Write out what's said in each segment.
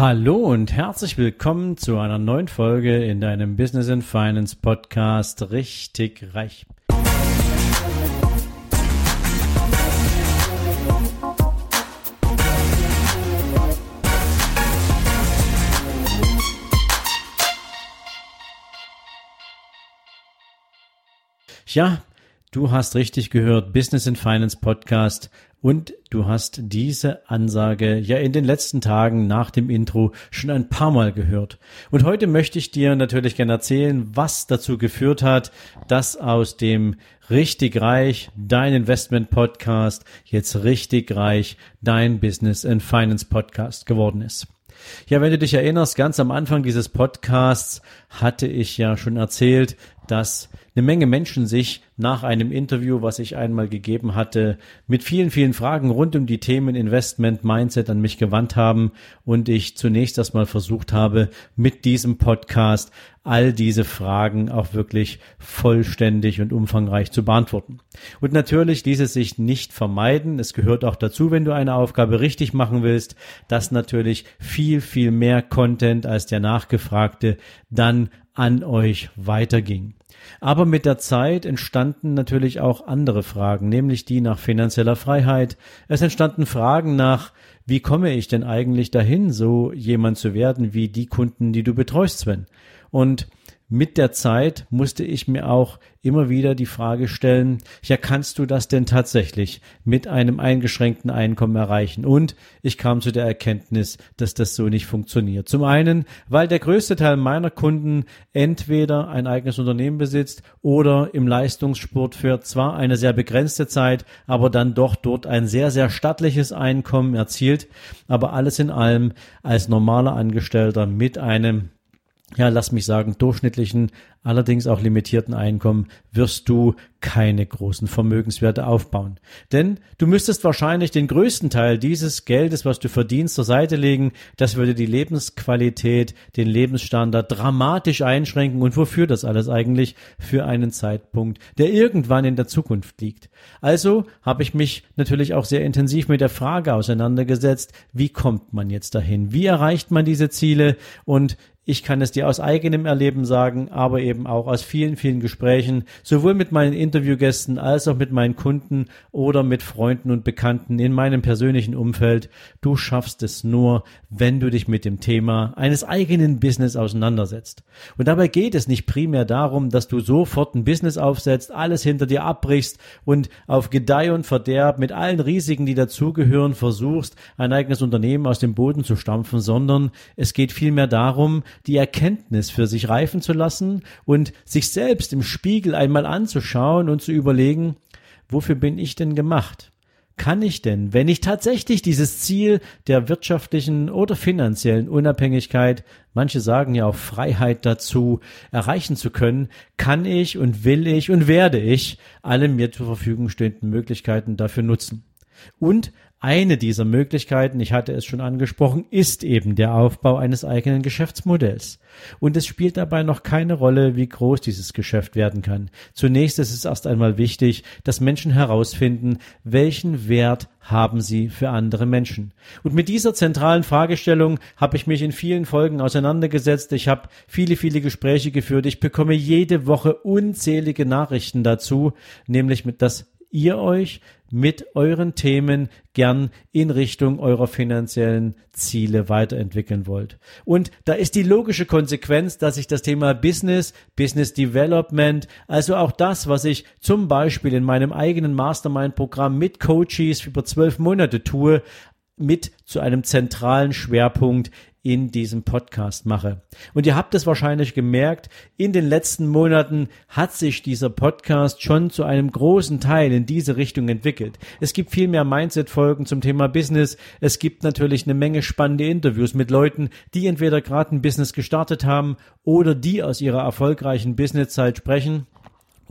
Hallo und herzlich willkommen zu einer neuen Folge in deinem Business and Finance Podcast Richtig Reich. Ja, du hast richtig gehört, Business and Finance Podcast und du hast diese Ansage ja in den letzten Tagen nach dem Intro schon ein paar Mal gehört. Und heute möchte ich dir natürlich gerne erzählen, was dazu geführt hat, dass aus dem richtig reich dein Investment Podcast jetzt richtig reich dein Business and Finance Podcast geworden ist. Ja, wenn du dich erinnerst, ganz am Anfang dieses Podcasts hatte ich ja schon erzählt, dass eine Menge Menschen sich nach einem Interview, was ich einmal gegeben hatte, mit vielen, vielen Fragen rund um die Themen Investment, Mindset an mich gewandt haben und ich zunächst erstmal versucht habe, mit diesem Podcast all diese Fragen auch wirklich vollständig und umfangreich zu beantworten. Und natürlich ließ es sich nicht vermeiden. Es gehört auch dazu, wenn du eine Aufgabe richtig machen willst, dass natürlich viel, viel mehr Content als der nachgefragte dann an euch weiterging. Aber mit der Zeit entstanden natürlich auch andere Fragen, nämlich die nach finanzieller Freiheit. Es entstanden Fragen nach, wie komme ich denn eigentlich dahin, so jemand zu werden wie die Kunden, die du betreust, Sven? Und mit der Zeit musste ich mir auch immer wieder die Frage stellen, ja, kannst du das denn tatsächlich mit einem eingeschränkten Einkommen erreichen? Und ich kam zu der Erkenntnis, dass das so nicht funktioniert. Zum einen, weil der größte Teil meiner Kunden entweder ein eigenes Unternehmen besitzt oder im Leistungssport für zwar eine sehr begrenzte Zeit, aber dann doch dort ein sehr, sehr stattliches Einkommen erzielt, aber alles in allem als normaler Angestellter mit einem ja, lass mich sagen, durchschnittlichen, allerdings auch limitierten Einkommen wirst du keine großen Vermögenswerte aufbauen. Denn du müsstest wahrscheinlich den größten Teil dieses Geldes, was du verdienst, zur Seite legen. Das würde die Lebensqualität, den Lebensstandard dramatisch einschränken. Und wofür das alles eigentlich? Für einen Zeitpunkt, der irgendwann in der Zukunft liegt. Also habe ich mich natürlich auch sehr intensiv mit der Frage auseinandergesetzt, wie kommt man jetzt dahin? Wie erreicht man diese Ziele? Und ich kann es dir aus eigenem Erleben sagen, aber eben auch aus vielen, vielen Gesprächen, sowohl mit meinen Interviewgästen als auch mit meinen Kunden oder mit Freunden und Bekannten in meinem persönlichen Umfeld. Du schaffst es nur, wenn du dich mit dem Thema eines eigenen Business auseinandersetzt. Und dabei geht es nicht primär darum, dass du sofort ein Business aufsetzt, alles hinter dir abbrichst und auf Gedeih und Verderb mit allen Risiken, die dazugehören, versuchst, ein eigenes Unternehmen aus dem Boden zu stampfen, sondern es geht vielmehr darum, die Erkenntnis für sich reifen zu lassen und sich selbst im Spiegel einmal anzuschauen und zu überlegen, wofür bin ich denn gemacht? Kann ich denn, wenn ich tatsächlich dieses Ziel der wirtschaftlichen oder finanziellen Unabhängigkeit, manche sagen ja auch Freiheit dazu, erreichen zu können, kann ich und will ich und werde ich alle mir zur Verfügung stehenden Möglichkeiten dafür nutzen? Und eine dieser Möglichkeiten, ich hatte es schon angesprochen, ist eben der Aufbau eines eigenen Geschäftsmodells. Und es spielt dabei noch keine Rolle, wie groß dieses Geschäft werden kann. Zunächst ist es erst einmal wichtig, dass Menschen herausfinden, welchen Wert haben sie für andere Menschen. Und mit dieser zentralen Fragestellung habe ich mich in vielen Folgen auseinandergesetzt. Ich habe viele, viele Gespräche geführt. Ich bekomme jede Woche unzählige Nachrichten dazu, nämlich mit, dass ihr euch mit euren Themen gern in Richtung eurer finanziellen Ziele weiterentwickeln wollt. Und da ist die logische Konsequenz, dass ich das Thema Business, Business Development, also auch das, was ich zum Beispiel in meinem eigenen Mastermind-Programm mit Coaches über zwölf Monate tue, mit zu einem zentralen Schwerpunkt in diesem Podcast mache. Und ihr habt es wahrscheinlich gemerkt, in den letzten Monaten hat sich dieser Podcast schon zu einem großen Teil in diese Richtung entwickelt. Es gibt viel mehr Mindset-Folgen zum Thema Business. Es gibt natürlich eine Menge spannende Interviews mit Leuten, die entweder gerade ein Business gestartet haben oder die aus ihrer erfolgreichen Businesszeit sprechen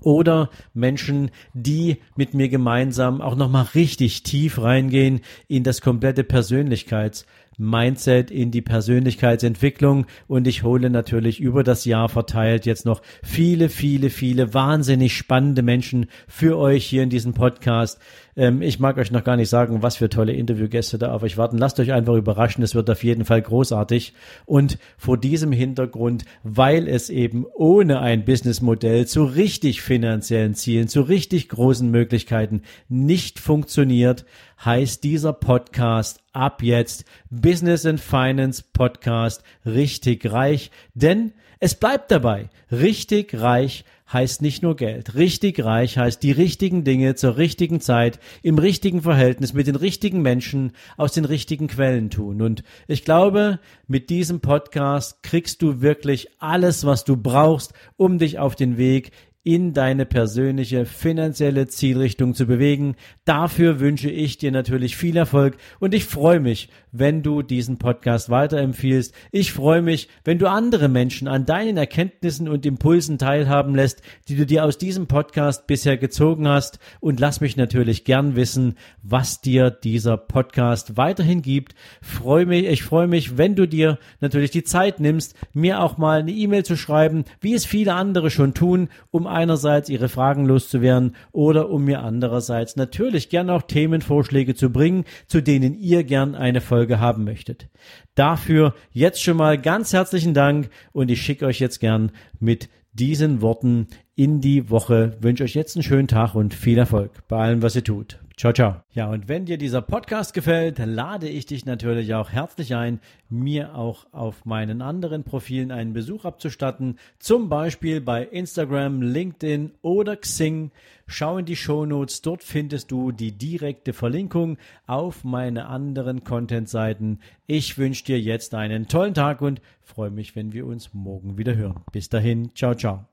oder Menschen, die mit mir gemeinsam auch nochmal richtig tief reingehen in das komplette Persönlichkeits- Mindset, in die Persönlichkeitsentwicklung und ich hole natürlich über das Jahr verteilt jetzt noch viele, viele, viele wahnsinnig spannende Menschen für euch hier in diesem Podcast. Ähm, ich mag euch noch gar nicht sagen, was für tolle Interviewgäste da auf euch warten. Lasst euch einfach überraschen. Es wird auf jeden Fall großartig. Und vor diesem Hintergrund, weil es eben ohne ein Businessmodell zu richtig finanziellen Zielen, zu richtig großen Möglichkeiten nicht funktioniert, heißt dieser Podcast ab jetzt Business and Finance Podcast richtig reich. Denn es bleibt dabei. Richtig reich heißt nicht nur Geld. Richtig reich heißt die richtigen Dinge zur richtigen Zeit, im richtigen Verhältnis, mit den richtigen Menschen, aus den richtigen Quellen tun. Und ich glaube, mit diesem Podcast kriegst du wirklich alles, was du brauchst, um dich auf den Weg in deine persönliche finanzielle Zielrichtung zu bewegen. Dafür wünsche ich dir natürlich viel Erfolg und ich freue mich, wenn du diesen Podcast weiterempfiehlst. Ich freue mich, wenn du andere Menschen an deinen Erkenntnissen und Impulsen teilhaben lässt, die du dir aus diesem Podcast bisher gezogen hast und lass mich natürlich gern wissen, was dir dieser Podcast weiterhin gibt. Freue mich, ich freue mich, wenn du dir natürlich die Zeit nimmst, mir auch mal eine E-Mail zu schreiben, wie es viele andere schon tun, um einerseits ihre Fragen loszuwerden oder um mir andererseits natürlich gern auch Themenvorschläge zu bringen, zu denen ihr gern eine Folge haben möchtet. Dafür jetzt schon mal ganz herzlichen Dank und ich schicke euch jetzt gern mit diesen Worten in die Woche. Wünsche euch jetzt einen schönen Tag und viel Erfolg bei allem, was ihr tut. Ciao, ciao. Ja, und wenn dir dieser Podcast gefällt, lade ich dich natürlich auch herzlich ein, mir auch auf meinen anderen Profilen einen Besuch abzustatten. Zum Beispiel bei Instagram, LinkedIn oder Xing. Schau in die Show Notes, dort findest du die direkte Verlinkung auf meine anderen Content-Seiten. Ich wünsche dir jetzt einen tollen Tag und freue mich, wenn wir uns morgen wieder hören. Bis dahin, ciao, ciao.